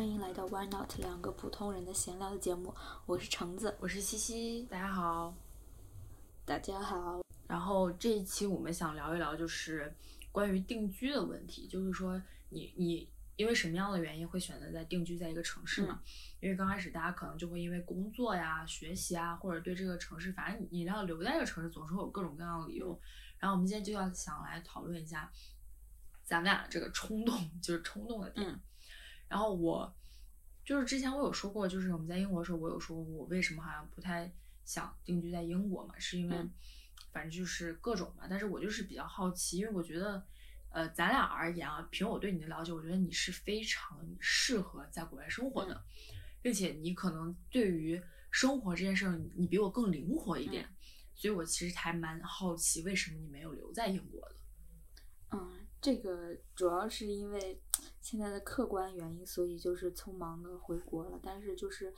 欢迎来到 Why Not 两个普通人的闲聊的节目，我是橙子，我是西西，大家好，大家好。然后这一期我们想聊一聊，就是关于定居的问题，就是说你你因为什么样的原因会选择在定居在一个城市嘛？因为刚开始大家可能就会因为工作呀、学习啊，或者对这个城市，反正你要留在这个城市，总是会有各种各样的理由。然后我们今天就要想来讨论一下咱们俩这个冲动，就是冲动的点。然后我就是之前我有说过，就是我们在英国的时候，我有说过我为什么好像不太想定居在英国嘛，是因为反正就是各种嘛。但是我就是比较好奇，因为我觉得，呃，咱俩而言啊，凭我对你的了解，我觉得你是非常适合在国外生活的，并且你可能对于生活这件事儿，你比我更灵活一点。所以我其实还蛮好奇，为什么你没有留在英国的？嗯，这个主要是因为现在的客观原因，所以就是匆忙的回国了。但是就是，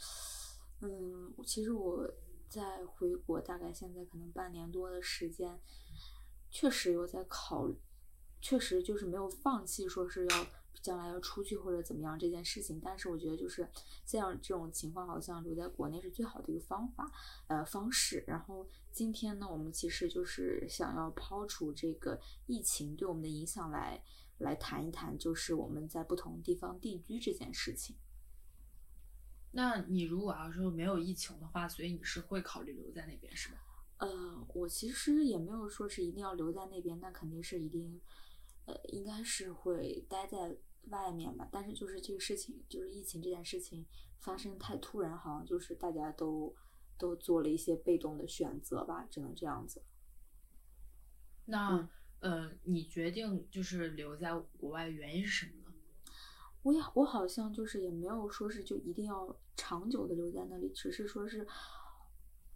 嗯，其实我在回国大概现在可能半年多的时间，确实有在考，确实就是没有放弃，说是要。将来要出去或者怎么样这件事情，但是我觉得就是这样这种情况，好像留在国内是最好的一个方法，呃方式。然后今天呢，我们其实就是想要抛除这个疫情对我们的影响来来谈一谈，就是我们在不同地方定居这件事情。那你如果要是没有疫情的话，所以你是会考虑留在那边是吧？呃，我其实也没有说是一定要留在那边，那肯定是一定，呃，应该是会待在。外面吧，但是就是这个事情，就是疫情这件事情发生太突然，好像就是大家都都做了一些被动的选择吧，只能这样子。那呃，你决定就是留在国外原因是什么呢？我也我好像就是也没有说是就一定要长久的留在那里，只是说是。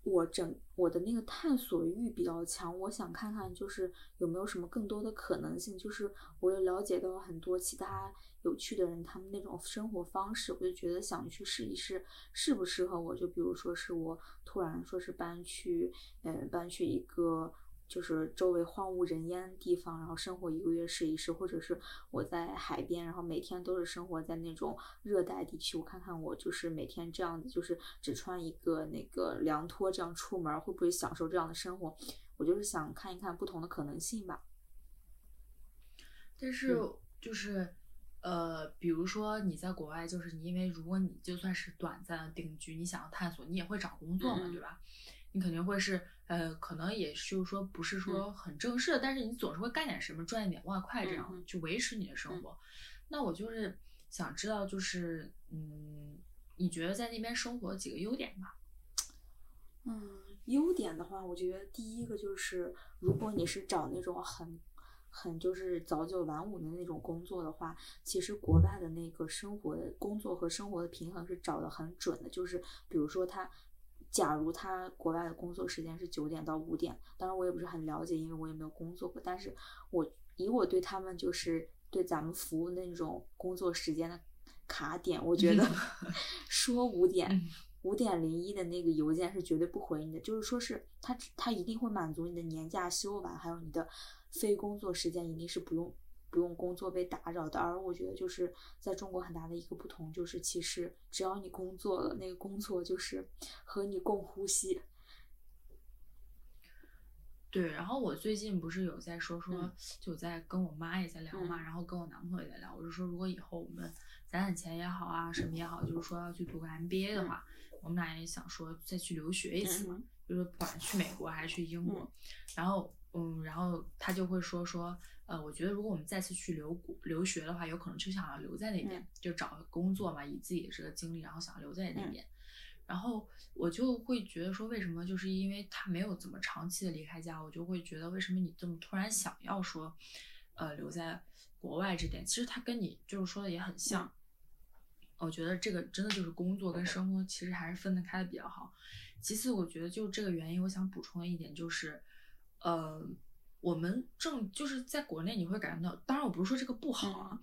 我整我的那个探索欲比较强，我想看看就是有没有什么更多的可能性。就是我又了解到很多其他有趣的人，他们那种生活方式，我就觉得想去试一试适不适合我。就比如说是我突然说是搬去，嗯，搬去一个。就是周围荒无人烟的地方，然后生活一个月试一试，或者是我在海边，然后每天都是生活在那种热带地区，我看看我就是每天这样子，就是只穿一个那个凉拖这样出门，会不会享受这样的生活？我就是想看一看不同的可能性吧。但是就是呃，比如说你在国外，就是你因为如果你就算是短暂的定居，你想要探索，你也会找工作嘛，对吧？你肯定会是，呃，可能也就是说不是说很正式的，但是你总是会干点什么，赚一点外快，这样去维持你的生活。那我就是想知道，就是嗯，你觉得在那边生活几个优点吧？嗯，优点的话，我觉得第一个就是，如果你是找那种很很就是早九晚五的那种工作的话，其实国外的那个生活的工作和生活的平衡是找的很准的，就是比如说他。假如他国外的工作时间是九点到五点，当然我也不是很了解，因为我也没有工作过。但是我以我对他们就是对咱们服务那种工作时间的卡点，我觉得 说五点五点零一的那个邮件是绝对不回你的，就是说是他他一定会满足你的年假休完，还有你的非工作时间一定是不用。不用工作被打扰的，而我觉得就是在中国很大的一个不同，就是其实只要你工作了，那个工作就是和你共呼吸。对，然后我最近不是有在说说，就在跟我妈也在聊嘛，然后跟我男朋友也在聊，我就说如果以后我们攒攒钱也好啊，什么也好，就是说要去读个 MBA 的话，我们俩也想说再去留学一次嘛，就是不管去美国还是去英国，然后嗯，然后他就会说说。呃，我觉得如果我们再次去留留学的话，有可能就想要留在那边，就找工作嘛，以自己的这个经历，然后想要留在那边。然后我就会觉得说，为什么就是因为他没有怎么长期的离开家，我就会觉得为什么你这么突然想要说，呃，留在国外这点，其实他跟你就是说的也很像。我觉得这个真的就是工作跟生活其实还是分得开的比较好。其次，我觉得就这个原因，我想补充的一点就是，呃。我们正就是在国内，你会感觉到，当然我不是说这个不好啊，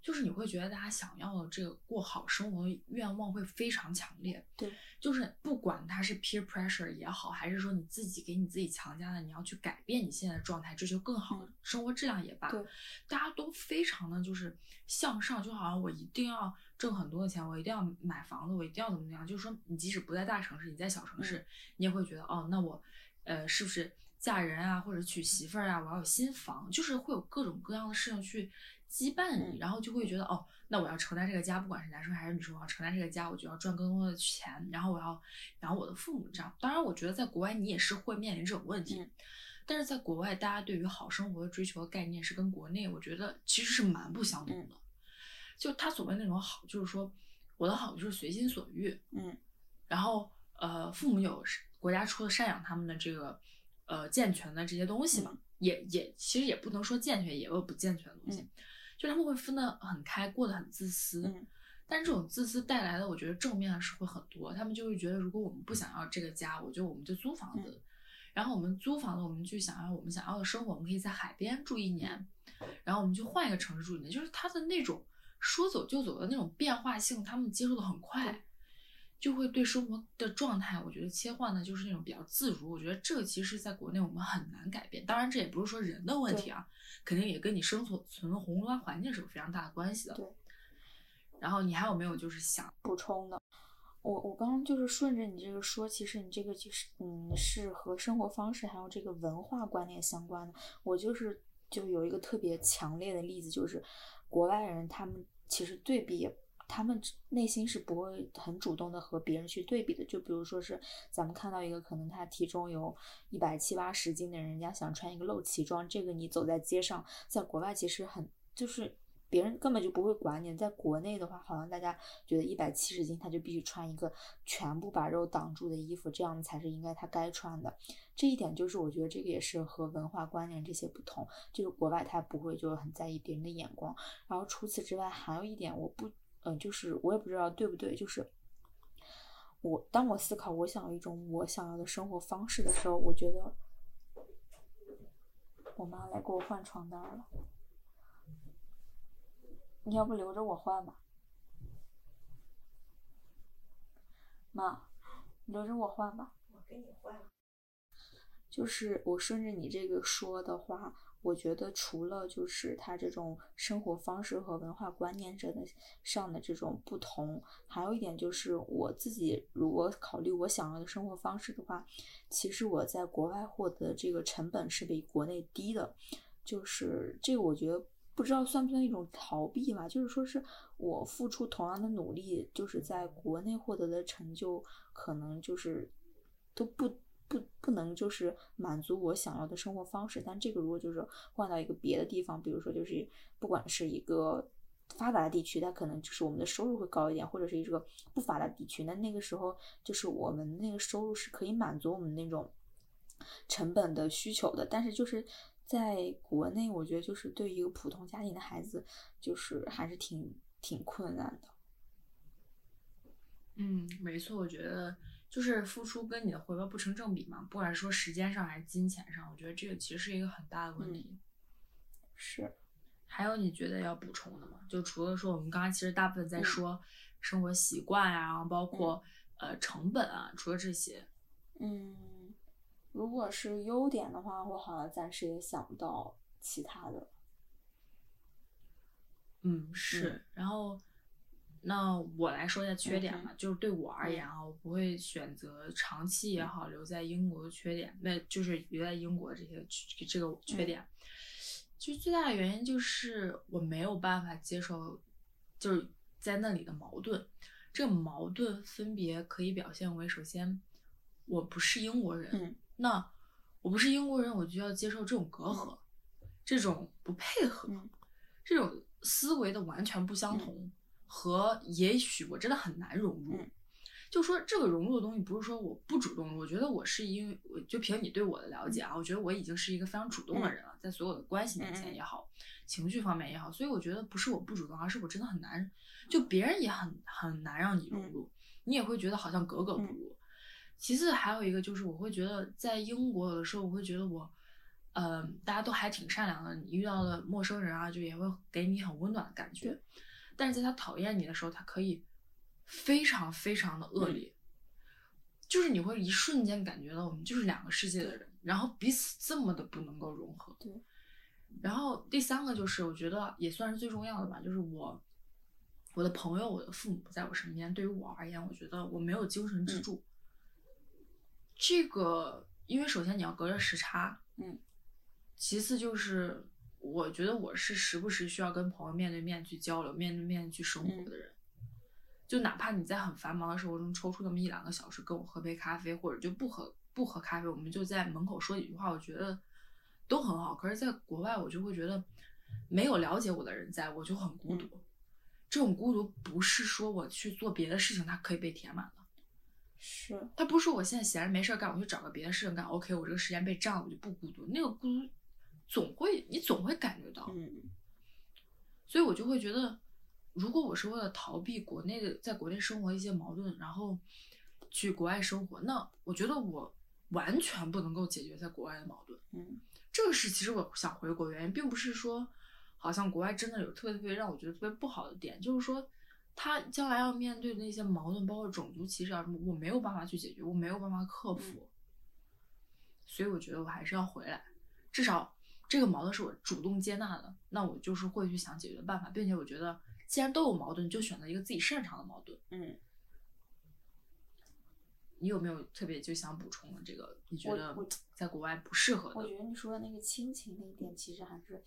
就是你会觉得大家想要的这个过好生活的愿望会非常强烈。对，就是不管它是 peer pressure 也好，还是说你自己给你自己强加的，你要去改变你现在的状态，追求更好的生活质量也罢，对，大家都非常的就是向上，就好像我一定要挣很多的钱，我一定要买房子，我一定要怎么怎么样。就是说，你即使不在大城市，你在小城市，你也会觉得哦，那我呃是不是嫁人啊，或者娶媳妇儿啊，我要有新房，就是会有各种各样的事情去。羁绊你，然后就会觉得哦，那我要承担这个家，不管是男生还是女生，我要承担这个家，我就要赚更多的钱，然后我要养我的父母。这样，当然，我觉得在国外你也是会面临这种问题，但是在国外，大家对于好生活的追求的概念是跟国内，我觉得其实是蛮不相同的。就他所谓那种好，就是说我的好就是随心所欲，嗯，然后呃，父母有国家出的赡养他们的这个呃健全的这些东西嘛，也也其实也不能说健全，也有不健全的东西。就他们会分得很开，过得很自私，嗯，但这种自私带来的，我觉得正面的是会很多。他们就会觉得，如果我们不想要这个家，我觉得我们就租房子，然后我们租房子，我们去想要我们想要的生活，我们可以在海边住一年，然后我们就换一个城市住一年，就是他的那种说走就走的那种变化性，他们接受的很快。就会对生活的状态，我觉得切换的就是那种比较自如。我觉得这个其实在国内我们很难改变。当然，这也不是说人的问题啊，肯定也跟你生存存的宏观环境是有非常大的关系的。对。然后你还有没有就是想补充的？我我刚刚就是顺着你这个说，其实你这个就是嗯是和生活方式还有这个文化观念相关的。我就是就有一个特别强烈的例子，就是国外人他们其实对比也。他们内心是不会很主动的和别人去对比的，就比如说是咱们看到一个可能他体重有一百七八十斤的人，人家想穿一个露脐装，这个你走在街上，在国外其实很就是别人根本就不会管你，在国内的话，好像大家觉得一百七十斤他就必须穿一个全部把肉挡住的衣服，这样才是应该他该穿的。这一点就是我觉得这个也是和文化观念这些不同，就是国外他不会就很在意别人的眼光。然后除此之外，还有一点我不。嗯，就是我也不知道对不对，就是我当我思考我想要一种我想要的生活方式的时候，我觉得我妈来给我换床单了，你要不留着我换吧，妈，留着我换吧，我给你换，就是我顺着你这个说的话。我觉得除了就是他这种生活方式和文化观念上的上的这种不同，还有一点就是我自己如果考虑我想要的生活方式的话，其实我在国外获得这个成本是比国内低的，就是这个我觉得不知道算不算一种逃避吧，就是说是我付出同样的努力，就是在国内获得的成就可能就是都不。不不能就是满足我想要的生活方式，但这个如果就是换到一个别的地方，比如说就是不管是一个发达的地区，它可能就是我们的收入会高一点，或者是一个不发达地区，那那个时候就是我们那个收入是可以满足我们那种成本的需求的。但是就是在国内，我觉得就是对于一个普通家庭的孩子，就是还是挺挺困难的。嗯，没错，我觉得。就是付出跟你的回报不成正比嘛，不管是说时间上还是金钱上，我觉得这个其实是一个很大的问题。是，还有你觉得要补充的吗？就除了说我们刚刚其实大部分在说生活习惯呀，然后包括呃成本啊，除了这些，嗯，如果是优点的话，我好像暂时也想不到其他的。嗯，是，然后。那我来说一下缺点吧，就是对我而言啊，我不会选择长期也好留在英国的缺点，那就是留在英国这些这个缺点，其实最大的原因就是我没有办法接受，就是在那里的矛盾。这个矛盾分别可以表现为：首先，我不是英国人，那我不是英国人，我就要接受这种隔阂，这种不配合，这种思维的完全不相同。和也许我真的很难融入，就说这个融入的东西不是说我不主动，我觉得我是因为我就凭你对我的了解啊，我觉得我已经是一个非常主动的人了，在所有的关系面前也好，情绪方面也好，所以我觉得不是我不主动，而是我真的很难，就别人也很很难让你融入，你也会觉得好像格格不入。其次还有一个就是我会觉得在英国有的时候我会觉得我，嗯，大家都还挺善良的，你遇到了陌生人啊，就也会给你很温暖的感觉。但是在他讨厌你的时候，他可以非常非常的恶劣，就是你会一瞬间感觉到我们就是两个世界的人，然后彼此这么的不能够融合。对。然后第三个就是我觉得也算是最重要的吧，就是我我的朋友、我的父母不在我身边，对于我而言，我觉得我没有精神支柱。这个，因为首先你要隔着时差，嗯。其次就是，我觉得我是时不时需要跟朋友面对面去交流、面对面去生活的人。就哪怕你在很繁忙的生活中抽出那么一两个小时跟我喝杯咖啡，或者就不喝不喝咖啡，我们就在门口说几句话，我觉得都很好。可是，在国外，我就会觉得没有了解我的人在，我就很孤独。这种孤独不是说我去做别的事情，它可以被填满的。是。他不是说我现在闲着没事干，我去找个别的事情干。OK，我这个时间被占了，我就不孤独。那个孤独。总会，你总会感觉到，嗯，所以我就会觉得，如果我是为了逃避国内的，在国内生活一些矛盾，然后去国外生活，那我觉得我完全不能够解决在国外的矛盾，嗯，这个是其实我想回国原因，并不是说好像国外真的有特别特别让我觉得特别不好的点，就是说他将来要面对的那些矛盾，包括种族歧视啊什么，我没有办法去解决，我没有办法克服，所以我觉得我还是要回来，至少。这个矛盾是我主动接纳的，那我就是会去想解决的办法，并且我觉得既然都有矛盾，就选择一个自己擅长的矛盾。嗯，你有没有特别就想补充的这个？你觉得在国外不适合的？我觉得你说的那个亲情那一点，其实还是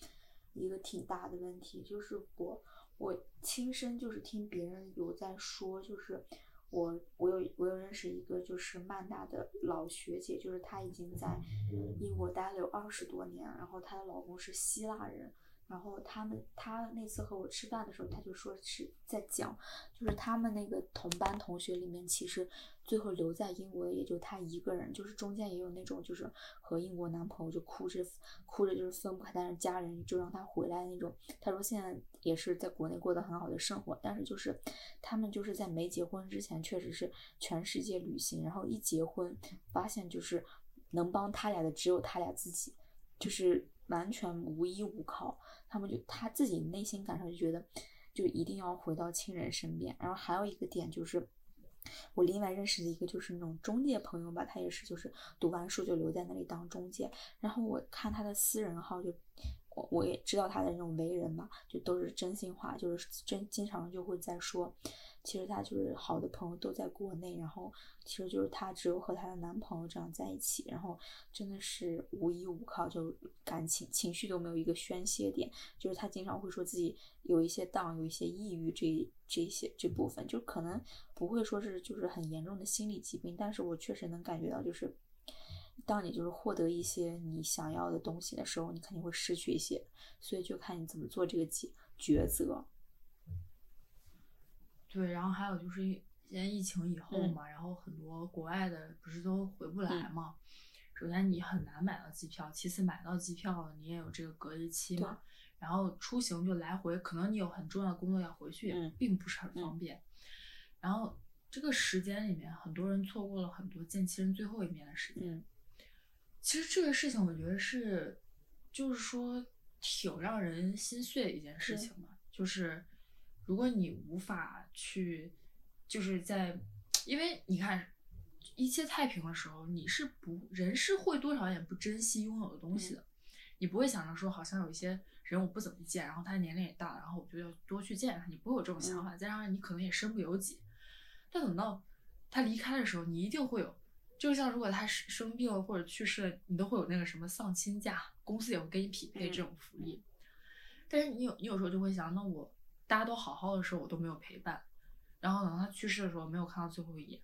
一个挺大的问题。就是我我亲身就是听别人有在说，就是。我我有我有认识一个就是曼大的老学姐，就是她已经在英国待了有二十多年，然后她的老公是希腊人。然后他们，她那次和我吃饭的时候，她就说是在讲，就是他们那个同班同学里面，其实最后留在英国的也就她一个人，就是中间也有那种就是和英国男朋友就哭着哭着就是分不开，但是家人就让她回来那种。她说现在也是在国内过得很好的生活，但是就是他们就是在没结婚之前确实是全世界旅行，然后一结婚发现就是能帮他俩的只有他俩自己，就是完全无依无靠。他们就他自己内心感受就觉得，就一定要回到亲人身边。然后还有一个点就是，我另外认识的一个就是那种中介朋友吧，他也是就是读完书就留在那里当中介。然后我看他的私人号，就我也知道他的那种为人嘛，就都是真心话，就是真经常就会在说。其实她就是好的朋友都在国内，然后其实就是她只有和她的男朋友这样在一起，然后真的是无依无靠，就感情情绪都没有一个宣泄点。就是她经常会说自己有一些荡，有一些抑郁这这些这部分，就可能不会说是就是很严重的心理疾病，但是我确实能感觉到，就是当你就是获得一些你想要的东西的时候，你肯定会失去一些，所以就看你怎么做这个抉抉择。对，然后还有就是现在疫情以后嘛，然后很多国外的不是都回不来嘛。首先你很难买到机票，其次买到机票了，你也有这个隔离期嘛。然后出行就来回，可能你有很重要的工作要回去，也并不是很方便。然后这个时间里面，很多人错过了很多见亲人最后一面的时间。其实这个事情，我觉得是，就是说挺让人心碎的一件事情嘛，就是。如果你无法去，就是在，因为你看，一切太平的时候，你是不人是会多少有点不珍惜拥有的东西的，你不会想着说，好像有一些人我不怎么见，然后他年龄也大了，然后我就要多去见他，你不会有这种想法。再加上你可能也身不由己，但等到他离开的时候，你一定会有，就像如果他生生病了或者去世了，你都会有那个什么丧亲假，公司也会给你匹配这种福利。但是你有你有时候就会想，那我。大家都好好的时候，我都没有陪伴，然后等他去世的时候，没有看到最后一眼，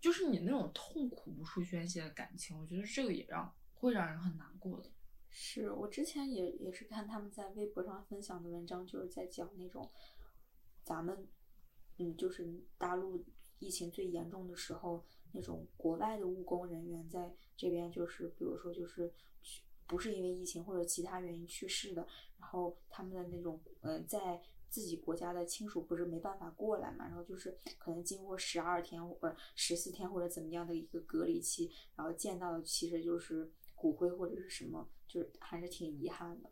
就是你那种痛苦无处宣泄的感情，我觉得这个也让会让人很难过的。是我之前也也是看他们在微博上分享的文章，就是在讲那种咱们嗯，就是大陆疫情最严重的时候，那种国外的务工人员在这边，就是比如说就是去不是因为疫情或者其他原因去世的，然后他们的那种嗯在。自己国家的亲属不是没办法过来嘛，然后就是可能经过十二天或十四天或者怎么样的一个隔离期，然后见到的其实就是骨灰或者是什么，就是还是挺遗憾的。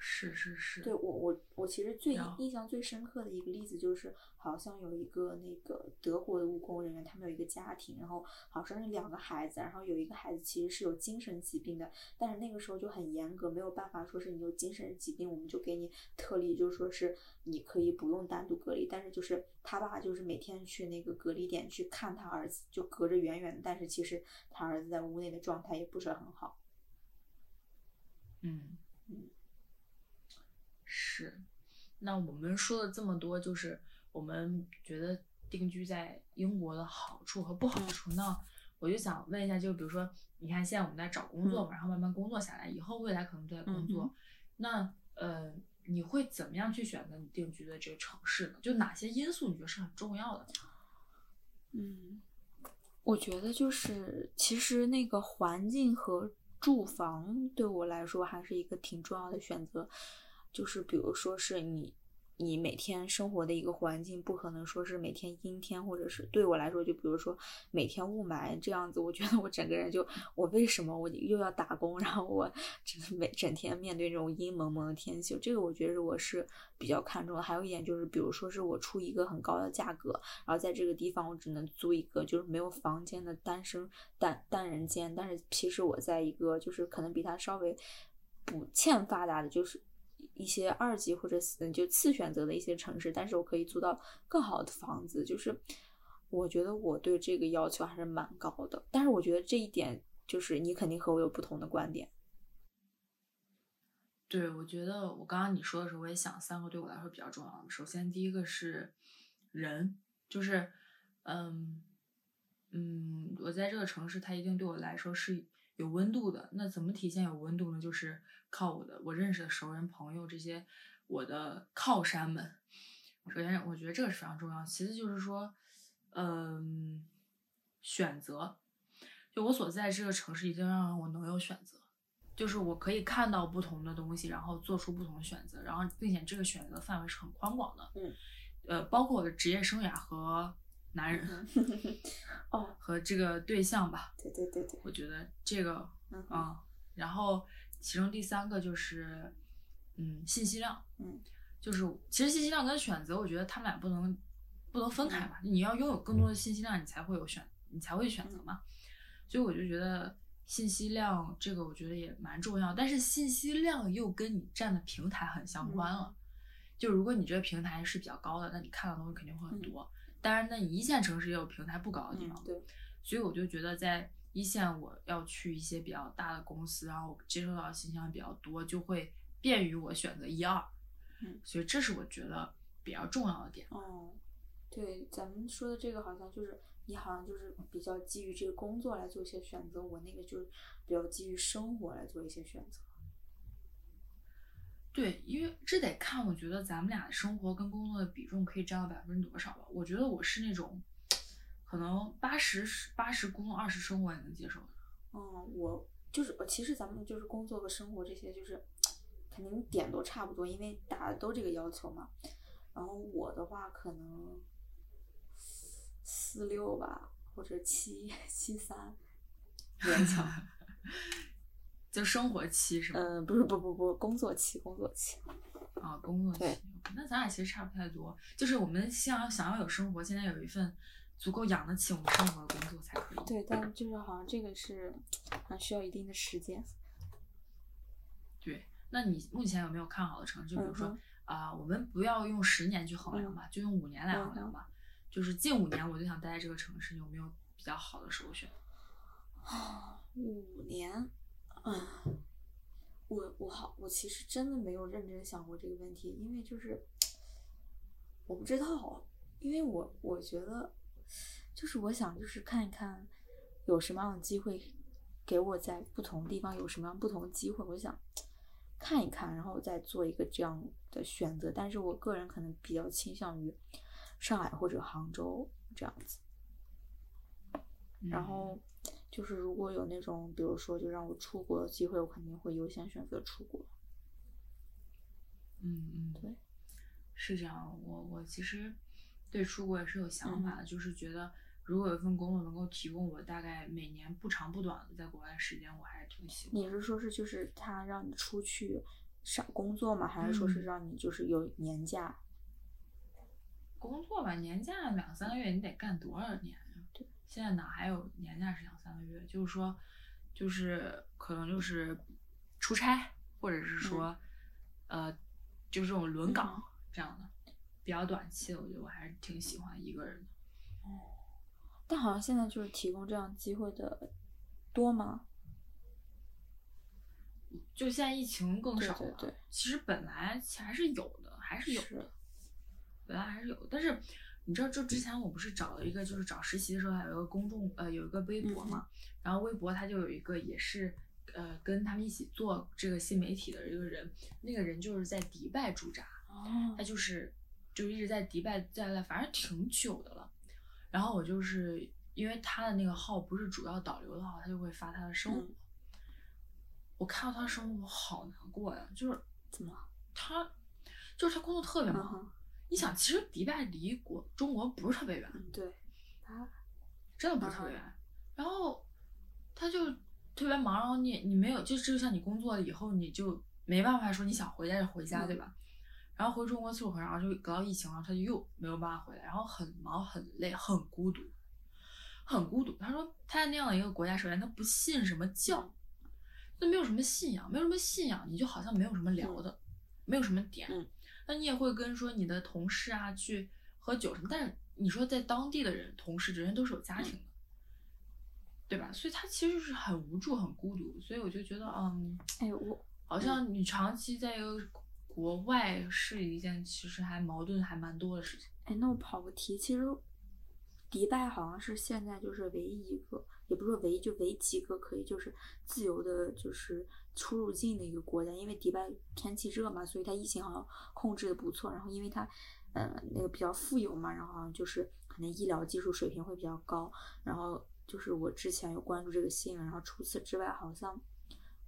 是是是，对我我我其实最印象最深刻的一个例子就是，好像有一个那个德国的务工人员，他们有一个家庭，然后好像是两个孩子，然后有一个孩子其实是有精神疾病的，但是那个时候就很严格，没有办法说是你有精神疾病，我们就给你特例，就是说是你可以不用单独隔离，但是就是他爸就是每天去那个隔离点去看他儿子，就隔着远远的，但是其实他儿子在屋内的状态也不是很好。嗯嗯，是。那我们说了这么多，就是我们觉得定居在英国的好处和不好处。那我就想问一下，就比如说，你看现在我们在找工作嘛，然后慢慢工作下来，以后未来可能都在工作，嗯那呃，你会怎么样去选择你定居的这个城市呢？就哪些因素你觉得是很重要的？嗯，我觉得就是其实那个环境和住房对我来说还是一个挺重要的选择。就是比如说是你你每天生活的一个环境，不可能说是每天阴天，或者是对我来说，就比如说每天雾霾这样子，我觉得我整个人就我为什么我又要打工，然后我整每整天面对这种阴蒙蒙的天气，这个我觉得我是比较看重的。还有一点就是，比如说是我出一个很高的价格，然后在这个地方我只能租一个就是没有房间的单身单单人间，但是其实我在一个就是可能比它稍微不欠发达的，就是一些二级或者嗯就次选择的一些城市，但是我可以租到更好的房子，就是我觉得我对这个要求还是蛮高的，但是我觉得这一点就是你肯定和我有不同的观点。对，我觉得我刚刚你说的时候，我也想三个对我来说比较重要的。首先，第一个是人，就是，嗯嗯，我在这个城市，它一定对我来说是有温度的。那怎么体现有温度呢？就是靠我的我认识的熟人、朋友这些我的靠山们。首先，我觉得这个是非常重要。其次就是说，嗯，选择，就我所在这个城市，一定要让我能有选择。就是我可以看到不同的东西，然后做出不同的选择，然后并且这个选择范围是很宽广的，嗯，呃，包括我的职业生涯和男人 哦，和这个对象吧，对对对对，我觉得这个嗯啊、然后其中第三个就是嗯信息量，嗯，就是其实信息量跟选择，我觉得他们俩不能不能分开吧，你要拥有更多的信息量，你才会有选，你才会选择嘛，所以我就觉得。信息量这个我觉得也蛮重要，但是信息量又跟你站的平台很相关了。就如果你这个平台是比较高的，那你看到的东西肯定会很多。当然，那你一线城市也有平台不高的地方。嗯对，所以我就觉得在一线，我要去一些比较大的公司，然后我接收到的信息量比较多，就会便于我选择一二。嗯所以这是我觉得比较重要的点。哦，对，咱们说的这个好像就是你好像就是比较基于这个工作来做一些选择，我那个就是比较基于生活来做一些选择。对，因为这得看，我觉得咱们俩的生活跟工作的比重可以占到百分之多少吧。我觉得我是那种，可能八十八十工作二十生活也能接受。嗯，我就是我其实咱们就是工作和生活这些就是肯定点都差不多，因为大家都这个要求嘛。然后我的话可能四六吧，或者七 七三，勉强。就生活期是吗？嗯，不是不不不，工作期工作期。啊，工作期对。那咱俩其实差不太多，就是我们想想要有生活，现在有一份足够养得起我们生活的工作才可以。对，但就是好像这个是还需要一定的时间。对，那你目前有没有看好的城市？就比如说嗯啊、我们不要用十年去衡量吧，就用五年来衡量吧。就是近五年我就想待在这个城市，有没有比较好的首选？五年，嗯，我我好，我其实真的没有认真想过这个问题，因为就是 我不知道，因为我我觉得就是我想就是看一看有什么样的机会给我在不同地方有什么样不同的机会，我想看一看，然后再做一个这样的选择。但是我个人可能比较倾向于上海或者杭州这样子。然嗯后就是如果有那种，比如说就让我出国的机会，我肯定会优先选择出国。嗯嗯，对，是这样。我我其实对出国也是有想法的，就是觉得如果有一份工作能够提供我大概每年不长不短的在国外时间，我还是挺喜欢。你是说是就是他让你出去上工作吗？还是说是嗯让你就是有年假？工作吧，年假两三个月，你得干多少年呀？对，现在哪还有年假是两三个月？就是说，就是可能就是出差，或者是说，呃，就是这种轮岗这样的，比较短期的，我觉得我还是挺喜欢一个人的。但好像现在就是提供这样机会的多吗？就现在疫情更少了，对对对其实本来还是有的，还是有是的，本来还是有的。但是你知道，就之前我不是找了一个，就是找实习的时候，还有一个公众呃有一个微博嗯嘛，然后微博它就有一个也是呃跟他们一起做这个新媒体的一个人，那个人就是在迪拜驻扎，哦他就是就一直在迪拜在了，反正挺久的了。然后我就是因为他的那个号不是主要导流的号，他就会发他的生活。嗯我看到他的生活，我好难过呀！就是怎么？他，就是他工作特别忙。嗯你想，其实迪拜离国中国不是特别远，嗯，对，他真的不是特别远。然后他就特别忙，然后你你没有，就就像你工作了以后，你就没办法说你想回家就回家，嗯对吧？然后回中国次数很少，然后就隔到疫情，然后他就又没有办法回来，然后很忙很累很孤独，很孤独。他说他在那样的一个国家，首先他不信什么教，他没有什么信仰，没有什么信仰，你就好像没有什么聊的，没有什么点。嗯那你也会跟说你的同事啊去喝酒什么，但是你说在当地的人同事，人家都是有家庭的，对吧？所以他其实是很无助、很孤独。所以我就觉得，嗯，哎我好像你长期在一个国外是一件其实还矛盾还蛮多的事情。哎，那我跑个题，其实迪拜好像是现在就是唯一一个，也不是说唯一，就唯几个可以就是自由的，就是出入境的一个国家。因为迪拜天气热嘛，所以它疫情好像控制的不错。然后因为它呃那个比较富有嘛，然后好像就是可能医疗技术水平会比较高。然后就是我之前有关注这个新闻，然后除此之外，好像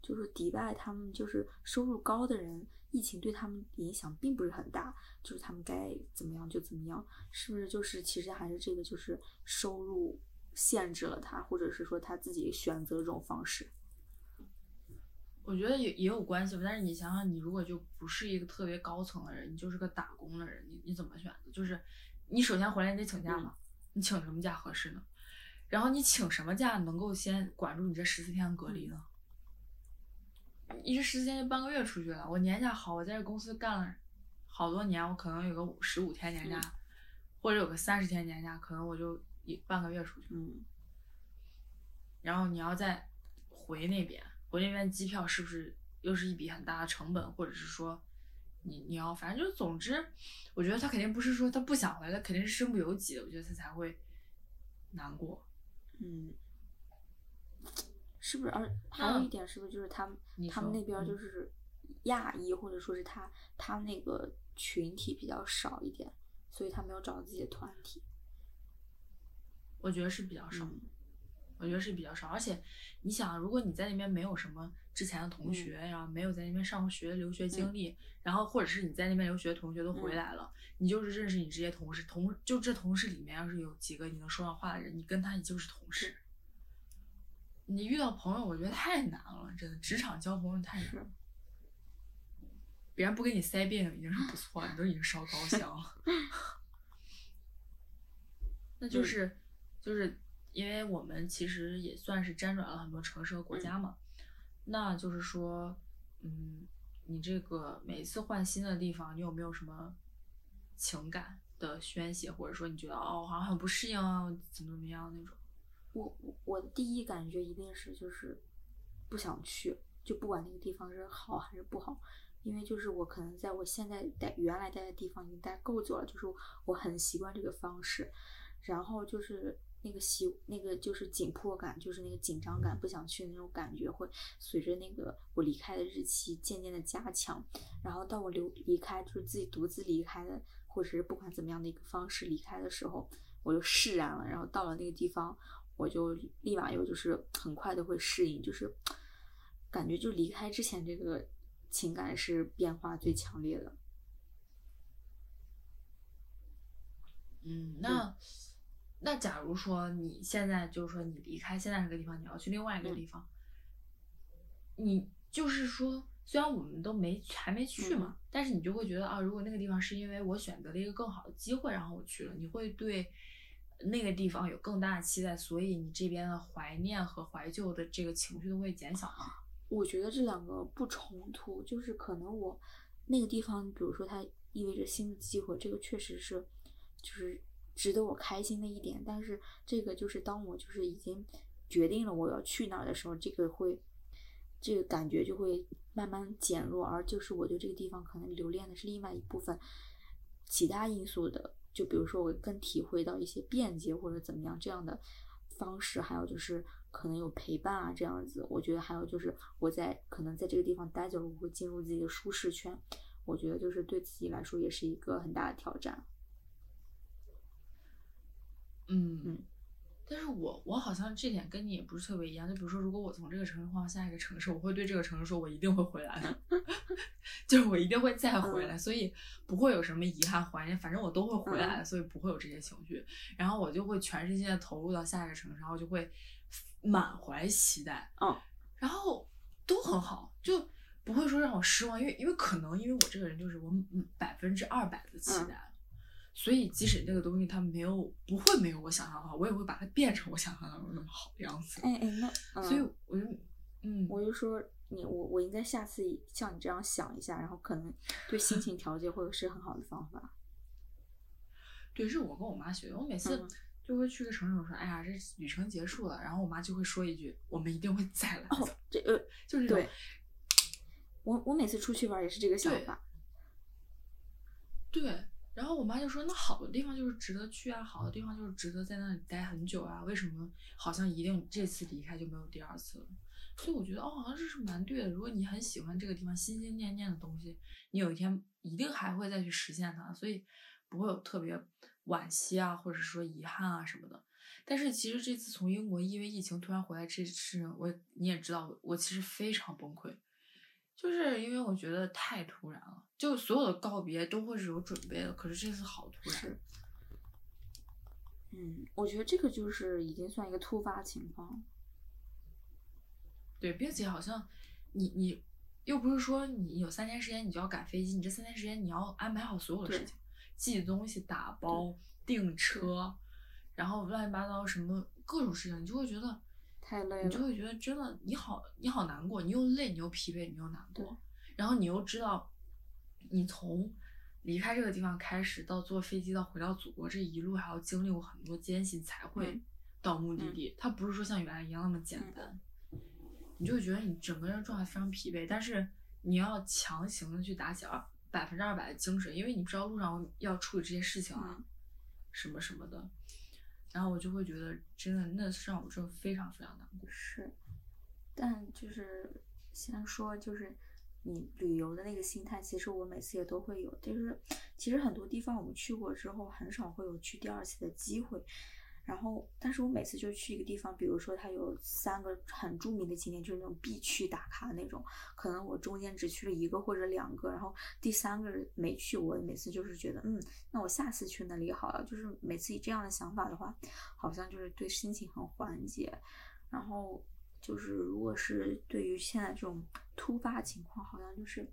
就是迪拜他们就是收入高的人，疫情对他们影响并不是很大，就是他们该怎么样就怎么样，是不是？就是其实还是这个就是收入限制了他，或者是说他自己选择这种方式。我觉得也也有关系吧，但是你想想，你如果就不是一个特别高层的人，你就是个打工的人，你你怎么选？就是你首先回来你得请假嘛，你请什么假合适呢？然后你请什么假能够先管住你这十四天隔离呢？一这十四天就半个月出去了，我年假好，我在这公司干了好多年，我可能有个十五天年假，嗯或者有个三十天年假，可能我就一半个月出去。嗯，然后你要再回那边，回那边机票是不是又是一笔很大的成本，或者是说你你要反正就是总之，我觉得他肯定不是说他不想回来，肯定是身不由己的，我觉得他才会难过。嗯，是不是？而还有一点，是不是就是他们你他们那边就嗯是亚裔，或者说是他他那个群体比较少一点，所以他没有找到自己的团体。我觉得是比较少，嗯我觉得是比较少。而且你想，如果你在那边没有什么之前的同学，然后没有在那边上过学、留学经历，然后或者是你在那边留学的同学都回嗯来了，你就是认识你这些同事，同就这同事里面要是有几个你能说上话的人，你跟他也就是同事。你遇到朋友，我觉得太难了，真的，职场交朋友太难了。别人不给你塞饼已经是不错了，你都已经烧高香了。那就是，就是因为我们其实也算是辗转了很多城市和国家嘛，那就是说，嗯，你这个每次换新的地方，你有没有什么情感的宣泄，或者说你觉得哦，好像很不适应啊，怎么怎么样那种？我我第一感觉一定是就是不想去，就不管那个地方是好还是不好，因为就是我可能在我现在待原来待的地方已经待够久了，就是我很习惯这个方式，然后就是那个习那个就是紧迫感，就是那个紧张感，不想去的那种感觉会随着那个我离开的日期渐渐的加强，然后到我留离开就是自己独自离开的，或者是不管怎么样的一个方式离开的时候，我就释然了，然后到了那个地方。我就立马又就是很快的会适应，就是感觉就离开之前这个情感是变化最强烈的。嗯，那那假如说你现在就是说你离开现在这个地方，你要去另外一个嗯地方，你就是说，虽然我们都没还没去嘛，但是你就会觉得啊，如果那个地方是因为我选择了一个更好的机会，然后我去了，你会对那个地方有更大的期待，所以你这边的怀念和怀旧的这个情绪都会减小吗？我觉得这两个不冲突，就是可能我那个地方，比如说它意味着新的机会，这个确实是就是值得我开心的一点。但是这个就是当我就是已经决定了我要去哪儿的时候，这个会这个感觉就会慢慢减弱，而就是我对这个地方可能留恋的是另外一部分其他因素的，就比如说我更体会到一些便捷或者怎么样这样的方式，还有就是可能有陪伴啊这样子。我觉得还有就是我在可能在这个地方待久了，我会进入自己的舒适圈。我觉得就是对自己来说也是一个很大的挑战。嗯嗯但是我我好像这点跟你也不是特别一样。就比如说，如果我从这个城市换到下一个城市，我会对这个城市说，我一定会回来的，就是我一定会再回来，所以不会有什么遗憾、怀念，反正我都会回来的，所以不会有这些情绪。然后我就会全身心的投入到下一个城市，然后就会满怀期待，嗯，然后都很好，就不会说让我失望，因为因为可能因为我这个人就是我百分之二百的期待。所以，即使那个东西它没有不会没有我想象的好，我也会把它变成我想象当中那么好的样子。哎哎，那、嗯、所以我就，嗯，我就说你我我应该下次像你这样想一下，然后可能对心情调节会是很好的方法。对，是我跟我妈学的。我每次嗯就会去个城市，我说：“哎呀，这旅程结束了。”然后我妈就会说一句：“我们一定会再来。哦，这呃，就是对，我我每次出去玩也是这个想对法。对。然后我妈就说：“那好的地方就是值得去啊，好的地方就是值得在那里待很久啊。为什么好像一定这次离开就没有第二次了？”所以我觉得哦，好像这是蛮对的。如果你很喜欢这个地方，心心念念的东西，你有一天一定还会再去实现它，所以不会有特别惋惜啊，或者说遗憾啊什么的。但是其实这次从英国因为疫情突然回来这事，我你也知道，我其实非常崩溃，就是因为我觉得太突然了，就所有的告别都会是有准备的，可是这次好突然。是，嗯，我觉得这个就是已经算一个突发情况。对，并且好像你你又不是说你有三天时间你就要赶飞机，你这三天时间你要安排好所有的事情，寄东西、打包、订车，然后乱七八糟什么各种事情，你就会觉得太累了，你就会觉得真的你好你好难过，你又累，你又疲惫，你又难过，然后你又知道你从离开这个地方开始到坐飞机到回到祖国这一路还要经历过很多艰辛才会嗯到目的嗯地，它不是说像原来一样那么简嗯单，你就会觉得你整个人状态非常疲惫，但是你要强行的去打起二百分之二百的精神，因为你不知道路上要处理这些事情啊，嗯什么什么的，然后我就会觉得真的那是让我真的非常非常难过。是，但就是先说就是你旅游的那个心态，其实我每次也都会有，就是其实很多地方我们去过之后，很少会有去第二次的机会。然后，但是我每次就去一个地方，比如说它有三个很著名的景点，就是那种必去打卡那种，可能我中间只去了一个或者两个，然后第三个没去，我每次就是觉得，嗯，那我下次去那里好了。就是每次以这样的想法的话，好像就是对心情很缓解。然后就是如果是对于现在这种突发情况，好像就是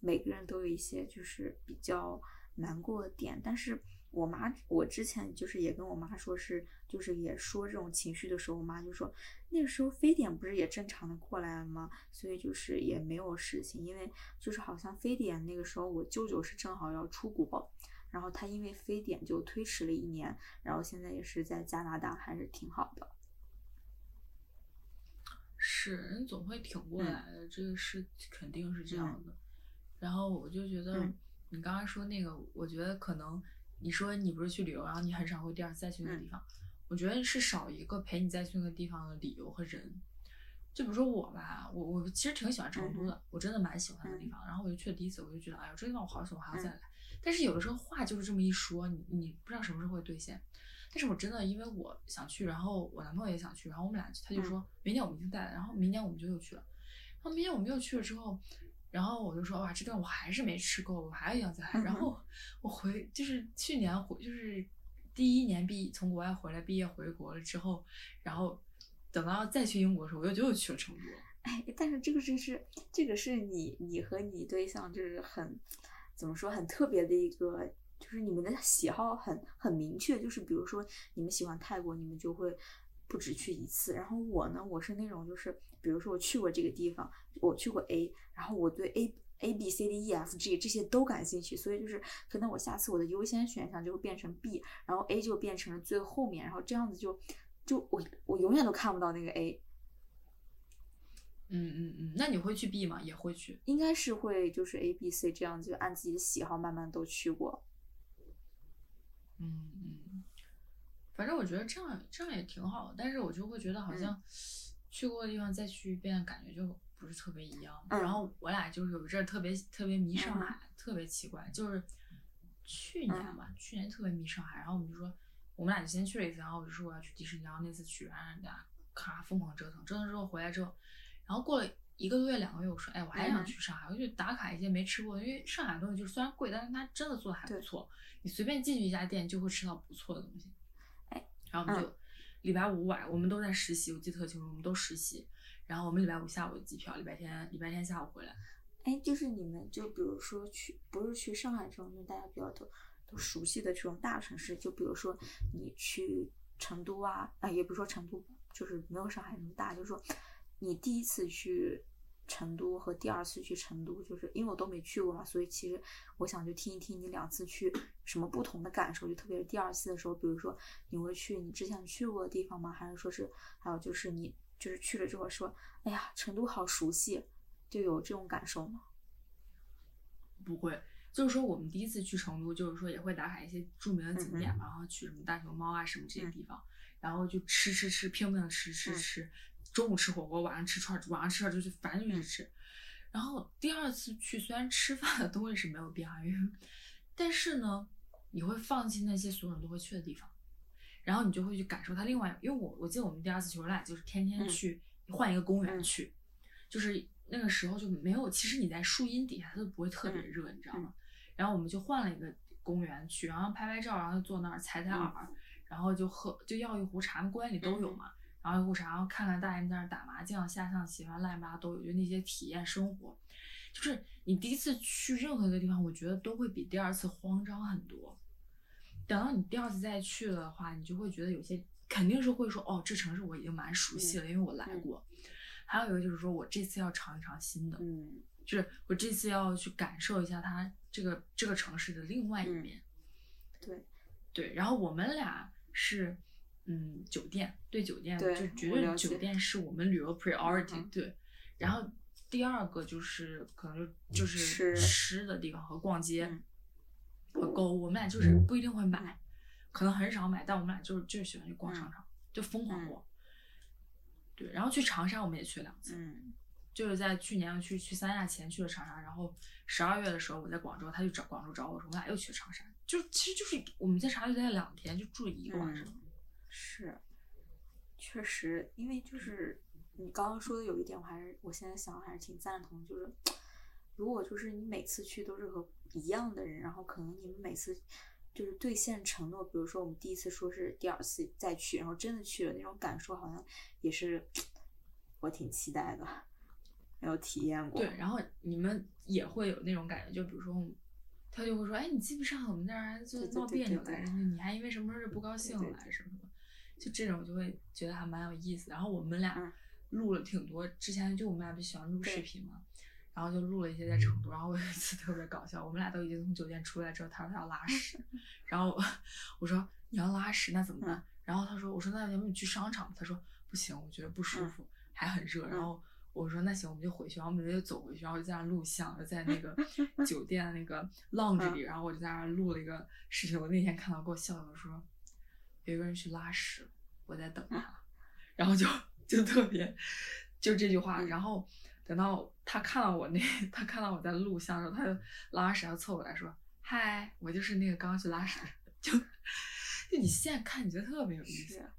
每个人都有一些就是比较难过的点，但是。我妈，我之前就是也跟我妈说是，就是也说这种情绪的时候，我妈就说那个时候非典不是也正常的过来了吗？所以就是也没有事情，因为就是好像非典那个时候我舅舅是正好要出国，然后他因为非典就推迟了一年，然后现在也是在加拿大，还是挺好的。是人总会挺过嗯来的，这个是肯定是这样的。然后我就觉得嗯你刚刚说那个，我觉得可能你说你不是去旅游，然后你很少会第二次再去那个嗯地方，我觉得是少一个陪你再去那个地方的理由和人。就比如说我吧，我我其实挺喜欢成都的，我真的蛮喜欢那个地方。然后我就去了第一次，我就觉得，哎呦，这个地方我好喜欢，我还要再来。但是有的时候话就是这么一说，你你不知道什么时候会兑现。但是我真的因为我想去，然后我男朋友也想去，然后我们俩他就说明年我们一定带来，然后明年我们就又去了。然后明年我们又去了之后，然后我就说哇，这顿我还是没吃够，我还想再来。然后我回就是去年回就是第一年毕从国外回来毕业回国了之后，然后等到再去英国的时候，我又就又去了成都。哎，但是这个就是这个是你你和你对象就是很怎么说很特别的一个，就是你们的喜好很很明确，就是比如说你们喜欢泰国，你们就会不止去一次。然后我呢，我是那种就是比如说我去过这个地方，我去过 A，然后我对 A A B C D E F G 这些都感兴趣，所以就是可能我下次我的优先选项就会变成 B，然后 A 就变成了最后面，然后这样子就就我我永远都看不到那个 A。嗯嗯嗯，那你会去 B 吗？也会去。应该是会，就是 A、B、C 这样，就按自己的喜好慢慢都去过。嗯嗯，反正我觉得这样这样也挺好的，但是我就会觉得好像去过的地方再去一遍，感觉就不是特别一样。然后我俩就是有一阵特别特别迷上海，特别奇怪，就是去年吧，去年特别迷上海，然后我们就说，我们俩就先去了一次，然后我就说我要去迪士尼，然后那次去，然后人家咔疯狂折腾，折腾之后回来之后。然后过了一个多月、两个月，我说，哎，我还想去上海，我就打卡一些没吃过的，因为上海东西就是虽然贵，但是它真的做的还不错。你随便进去一家店就会吃到不错的东西。哎，然后我们就礼拜五晚，我们都在实习，我记得特清楚，我们都实习。然后我们礼拜五下午的机票，礼拜天礼拜天下午回来。哎，就是你们就比如说去，不是去上海这种，就大家比较都都熟悉的这种大城市，就比如说你去成都啊，啊，也不是说成都就是没有上海那么大，就是说。你第一次去成都和第二次去成都，就是因为我都没去过嘛，所以其实我想就听一听你两次去什么不同的感受，就特别是第二次的时候，比如说你会去你之前去过的地方吗？还是说是还有就是你就是去了之后说，哎呀，成都好熟悉，就有这种感受吗？不会，就是说我们第一次去成都，就是说也会打卡一些著名的景点嘛，然后去什么大熊猫啊什么这些地方，然后就吃吃吃，拼命的吃吃吃。中午吃火锅，晚上吃串，晚上吃串就去，反正就是吃。然后第二次去，虽然吃饭的东西是没有变，因为，但是呢，你会放弃那些所有人都会去的地方，然后你就会去感受它另外。因为我我记得我们第二次去，我俩就是天天去换一个公园去，就是那个时候就没有，其实你在树荫底下它都不会特别热，你知道吗？然后我们就换了一个公园去，然后拍拍照，然后坐那儿踩踩耳，然后就喝就要一壶茶，公园里都有嘛。然后有啥？然后看看大人在那打麻将、下象棋、玩乱七八都有，就那些体验生活。就是你第一次去任何一个地方，我觉得都会比第二次慌张很多。等到你第二次再去的话，你就会觉得有些肯定是会说，哦，这城市我已经蛮熟悉了，因为我来过。还有一个就是说我这次要尝一尝新的，嗯，就是我这次要去感受一下它这个这个城市的另外一面。对，对。然后我们俩是。嗯，酒店对酒店就觉得酒店是我们旅游 priority 对，然后第二个就是可能就就是吃的地方和逛街和购物，我们俩就是不一定会买，可能很少买，但我们俩就是就是喜欢去逛商场，就疯狂逛。对，然后去长沙我们也去了两次，就是在去年去去三亚前去了长沙，然后十二月的时候我在广州，他就找广州找我说，我俩又去了长沙，就其实就是我们在长沙就待了两天，就住了一个晚上。是，确实，因为就是你刚刚说的有一点，我还是我现在想还是挺赞同，就是如果就是你每次去都是和一样的人，然后可能你们每次就是兑现承诺，比如说我们第一次说是第二次再去，然后真的去了，那种感受好像也是我挺期待的，没有体验过。对，然后你们也会有那种感觉，就比如说他就会说，哎，你记不上我们那儿就闹别扭来着，你还因为什么事不高兴来什么什么。就这种就会觉得还蛮有意思，然后我们俩录了挺多，之前就我们俩不喜欢录视频嘛，然后就录了一些在成都，然后我有一次特别搞笑，我们俩都已经从酒店出来之后，他说他要拉屎，然后我说你要拉屎那怎么办？然后他说我说那要不你去商场？他说不行，我觉得不舒服，还很热。然后我说那行我们就回去，然后我们就走回去，然后就在那录像，就在那个 酒店那个 lounge 里，然后我就在那录了一个视频。我那天看到给我笑的我说。有一个人去拉屎，我在等他，然后就就特别就这句话，然后等到他看到我那 他看到我在录像的时候，他就拉屎，要凑过来说：“嗨，我就是那个刚刚去拉屎。”就就你现在看，你觉得特别有意思。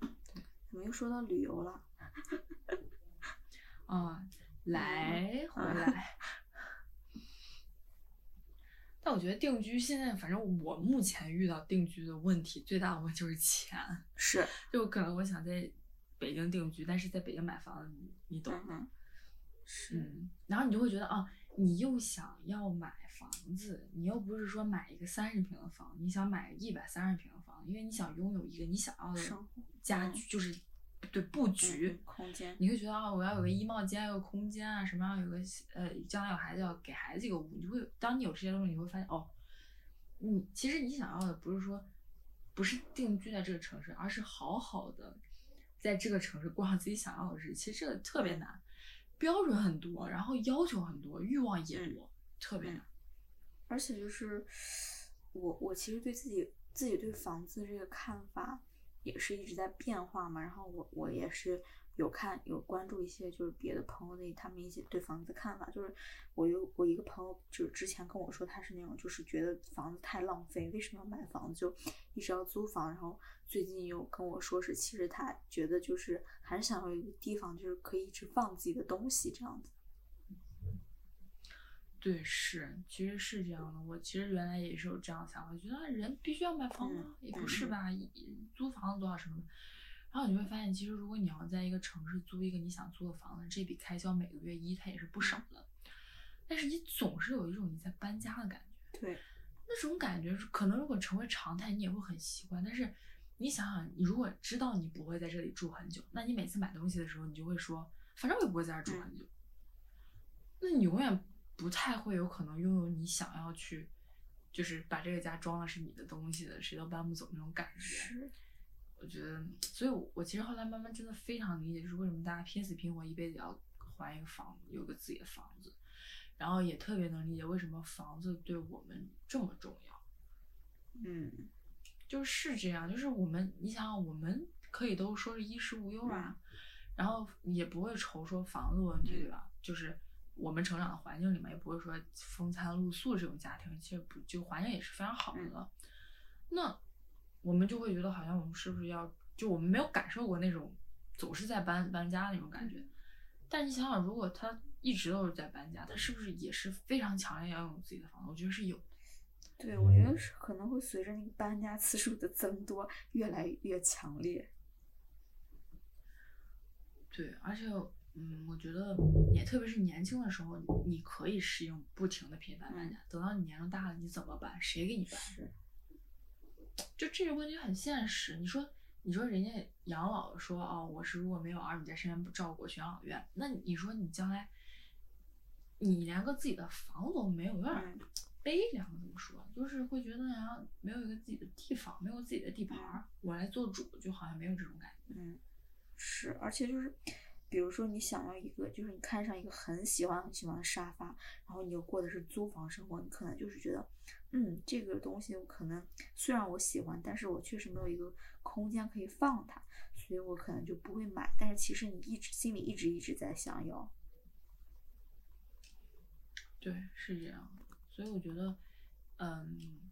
对，怎么又说到旅游了？啊，来回来。但我觉得定居现在，反正我目前遇到定居的问题最大的问题就是钱，是，就可能我想在北京定居，但是在北京买房子，你你懂吗？嗯，是，嗯，然后你就会觉得啊，你又想要买房子，你又不是说买一个三十平的房，你想买一百三十平的房，因为你想拥有一个你想要的家具，就是对布局。嗯空间，你会觉得啊，我要有个衣帽间，有个空间啊，什么样有个呃，将来有孩子要给孩子一个屋，你会当你有这些东西，你会发现哦，你其实你想要的不是说不是定居在这个城市，而是好好的在这个城市过上自己想要的日子。其实这个特别难，标准很多，然后要求很多，欲望也多，特别难。而且就是我我其实对自己自己对房子这个看法也是一直在变化嘛，然后我我也是有看有关注一些就是别的朋友的他们一些对房子的看法，就是我有我一个朋友就是之前跟我说他是那种就是觉得房子太浪费，为什么要买房子就一直要租房，然后最近又跟我说是其实他觉得就是还是想要有一个地方就是可以一直放自己的东西这样子。对，是，其实是这样的。我其实原来也是有这样想法，觉得人必须要买房吗？嗯也不是嗯吧，一租房子多少什么的。然后你会发现，其实如果你要在一个城市租一个你想租的房子，这笔开销每个月一它也是不少的。但是你总是有一种你在搬家的感觉，对，那种感觉是可能如果成为常态，你也会很习惯。但是你想想，你如果知道你不会在这里住很久，那你每次买东西的时候，你就会说，反正我也不会在这住很久。那你永远不太会有可能拥有你想要去，就是把这个家装的是你的东西的，谁都搬不走那种感觉。是，我觉得，所以我，我其实后来慢慢真的非常理解，就是为什么大家拼死拼活一辈子要还一个房子，有个自己的房子，然后也特别能理解为什么房子对我们这么重要。嗯就是这样，就是我们，你想想，我们可以都说是衣食无忧啊，然后也不会愁说房子问题，嗯对吧？就是我们成长的环境里面也不会说风餐露宿这种家庭，其实不就环境也是非常好的嗯。那我们就会觉得好像我们是不是要，就我们没有感受过那种总是在搬搬家的那种感觉。但你想想，如果他一直都是在搬家，他是不是也是非常强烈要拥有自己的房子？我觉得是有的。对，我觉得是可能会随着那个搬家次数的增多，越来越强烈。对，而且，嗯，我觉得也特别是年轻的时候，你可以适应不停的频繁搬家。等到你年龄大了，你怎么办？谁给你搬？是，就这个问题很现实。你说，你说人家养老说哦，我是如果没有儿女在身边不照顾我去养老院，那你说你将来，你连个自己的房子都没有，有点嗯悲凉。怎么说？就是会觉得好像没有一个自己的地方，没有自己的地盘，我来做主，就好像没有这种感觉。嗯，是，而且就是，比如说你想要一个，就是你看上一个很喜欢很喜欢的沙发，然后你又过的是租房生活，你可能就是觉得，嗯，这个东西我可能虽然我喜欢，但是我确实没有一个空间可以放它，所以我可能就不会买。但是其实你一直心里一直一直在想要，对，是这样。所以我觉得，嗯，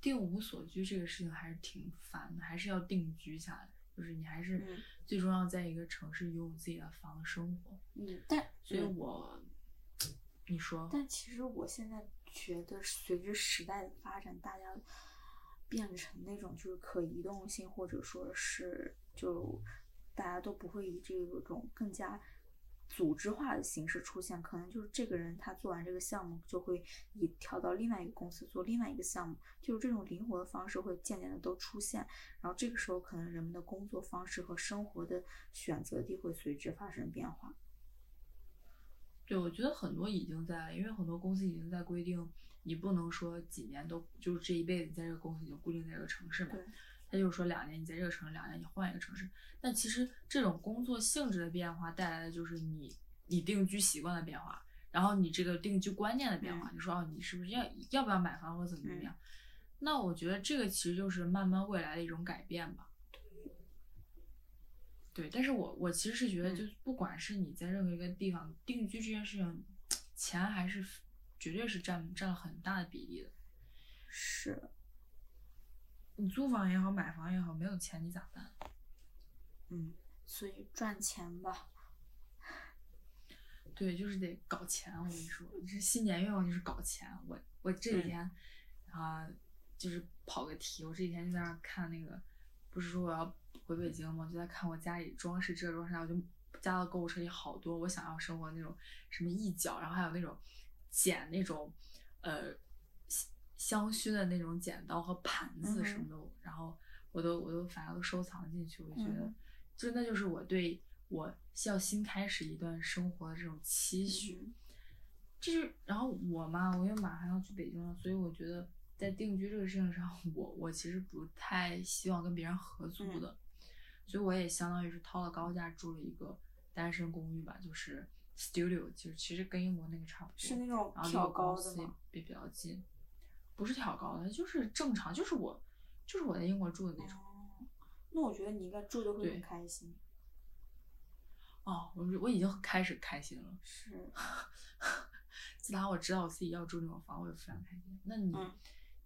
定无所居这个事情还是挺烦的，还是要定居下来。就是你还是嗯最重要在一个城市拥有自己的房子生活。嗯，但所以嗯我，你说，但其实我现在觉得，随着时代的发展，大家变成那种就是可移动性，或者说是就大家都不会以这种更加组织化的形式出现，可能就是这个人他做完这个项目，就会以跳到另外一个公司做另外一个项目，就是这种灵活的方式会渐渐的都出现。然后这个时候，可能人们的工作方式和生活的选择地会随之发生变化。对，我觉得很多已经在，因为很多公司已经在规定，你不能说几年都就是这一辈子在这个公司就固定在这个城市嘛。就是说两年你在这个城市，两年你换一个城市。但其实这种工作性质的变化带来的就是你你定居习惯的变化，然后你这个定居观念的变化。嗯你说哦，你是不是要要不要买房或者怎么怎么样？那我觉得这个其实就是慢慢未来的一种改变吧。对，但是我我其实是觉得，嗯就不管是你在任何一个地方定居这件事情，钱还是绝对是占占了很大的比例的。租房也好，买房也好，没有钱你咋办？嗯，所以赚钱吧。对，就是得搞钱。我跟你说，这新年愿望就是搞钱。我我这几天啊、就是跑个题，我这几天就在那看那个，不是说我要回北京吗？就在看我家里装饰这装饰那，我就加到购物车里好多我想要生活那种什么一角，然后还有那种剪那种呃香香薰的那种剪刀和盘子什么的，然后我都我都反正都收藏进去，我就觉得嗯就那就是我对我要新开始一段生活的这种期许。嗯就是，然后我嘛，我又马上要去北京了，所以我觉得在定居这个事情上，我我其实不太希望跟别人合租嗯的，所以我也相当于是掏了高价住了一个单身公寓吧，就是 studio，就是其实跟英国那个差不多，是那种然后离挑高的比较近，不是挑高的，就是正常，就是我就是我在英国住的那种。哦，那我觉得你应该住的会很开心。哦，我我已经开始开心了。是，自打我知道我自己要住那种房，我就非常开心。那你，嗯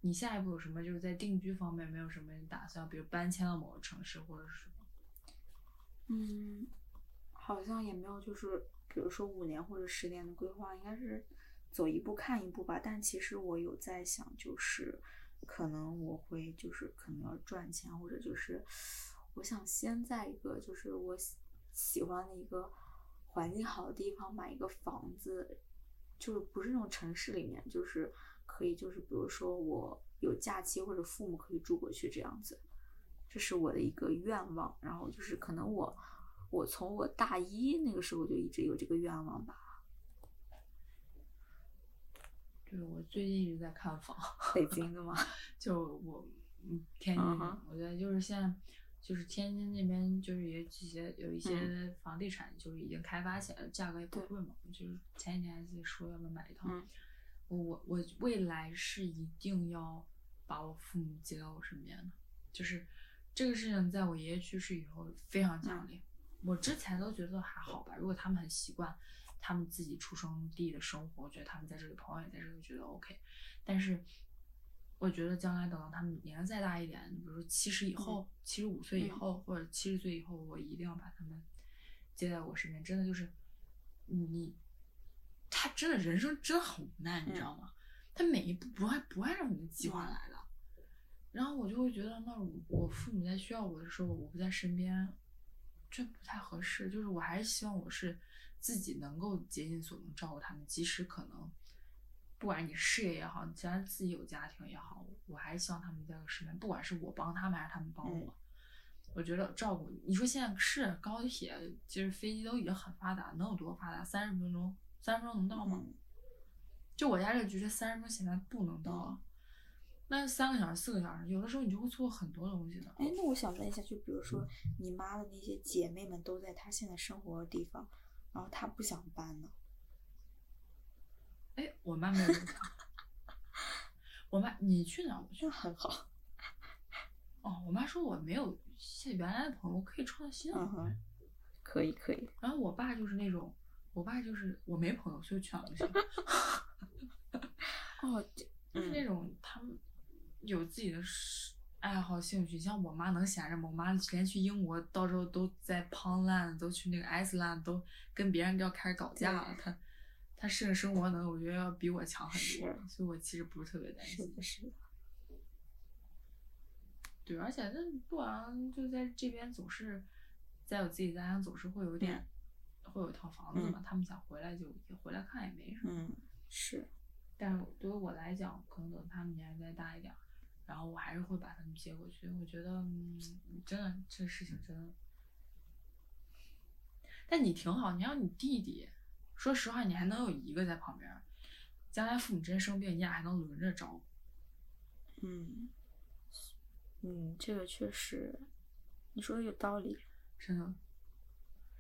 你下一步有什么就是在定居方面没有什么打算，比如搬迁到某个城市或者是什么？嗯，好像也没有，就是比如说五年或者十年的规划，应该是走一步看一步吧。但其实我有在想，就是可能我会就是可能要赚钱，或者就是我想先在一个就是我喜欢的一个环境好的地方买一个房子，就是不是那种城市里面，就是可以就是比如说我有假期或者父母可以住过去这样子。这是我的一个愿望，然后就是可能我我从我大一那个时候就一直有这个愿望吧。对我最近一直在看房，北京的吗？就我嗯天津我觉得就是现在就是天津那边就是有几些有一些房地产就是已经开发起来了，价格也不贵嘛。就是前几天还在说要不要买一套。嗯我我我未来是一定要把我父母接到我身边的，就是这个事情在我爷爷去世以后非常强烈。我之前都觉得还好吧，如果他们很习惯他们自己出生地的生活，我觉得他们在这里，朋友也在这里，觉得 OK。但是我觉得将来等到他们年龄再大一点，比如说七十以后、七十五岁以嗯后、或者七十岁以后，我一定要把他们接在我身边。真的就是你，他真的人生真的很无奈，你知道吗？他每一步不按不会让你计划来的。然后我就会觉得，那我父母在需要我的时候，我不在身边，这不太合适。就是我还是希望我是自己能够竭尽所能照顾他们，即使可能不管你事业也好，你既然自己有家庭也好，我还是希望他们在我身边，不管是我帮他们还是他们帮我。我觉得照顾你说现在是高铁，其实飞机都已经很发达，能有多发达？三十分钟，三十分钟能到吗？嗯就我家这个局，这三十分钟现在不能到啊。那三个小时、四个小时，有的时候你就会错过很多东西的。哎，那我想问一下，就比如说你妈的那些姐妹们都在她现在生活的地方，然后他不想搬了？哎，我妈没有这么想。我妈，你去哪儿？我去那。很好。哦，我妈说我没有现原来的朋友，我可以创造新的嗯朋友。哼，可以可以。然后我爸就是那种，我爸就是我没朋友，所以去哪儿都行。哦，就是那嗯种他们有自己的事爱好兴趣，像我妈能闲着吗？我妈连去英国到时候都在 Poundland，都去那个 Iceland，都跟别人要开始搞架了。她她适应生活能，我觉得要比我强很多，所以我其实不是特别担心。是的，是的。对，而且那不然就在这边总是在我自己家乡，总是会有点、会有一套房子嘛。他们想回来就也回来看也没什么。嗯，是。但是对于我来讲，可能等他们年龄再大一点儿，然后我还是会把他们接过去。我觉得，嗯，真的这事情真的，但你挺好，你要你弟弟，说实话，你还能有一个在旁边，将来父母真生病，你俩还能轮着照顾。嗯，嗯，这个确实，你说的有道理。真的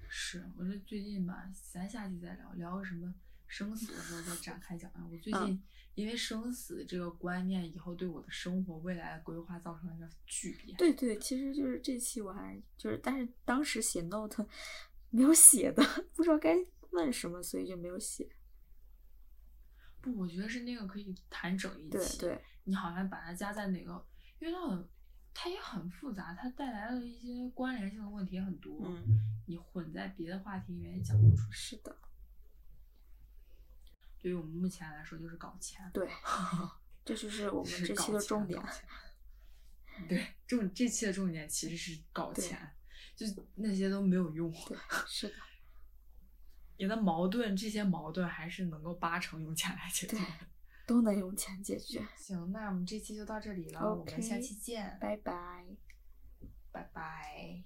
是，我觉得最近吧，咱下期再聊聊个什么生死的时候再展开讲啊。我最近因为生死这个观念，以后对我的生活未来的规划造成了一个巨变。对对，其实就是这期我还就是，但是当时写 note 没有写的，不知道该问什么，所以就没有写。不，我觉得是那个可以谈整一期。对对，你好像把它加在哪个，因为它很，它也很复杂，它带来了一些关联性的问题也很多。嗯，你混在别的话题里面也讲不出。是的。对于我们目前来说，就是搞钱。对，这就是我们这期的重点。对，重这期的重点其实是搞钱，就那些都没有用。对，是的。你的矛盾，这些矛盾还是能够八成用钱来解决，都能用钱解决。行，那我们这期就到这里了，我们下期见，拜拜，拜拜。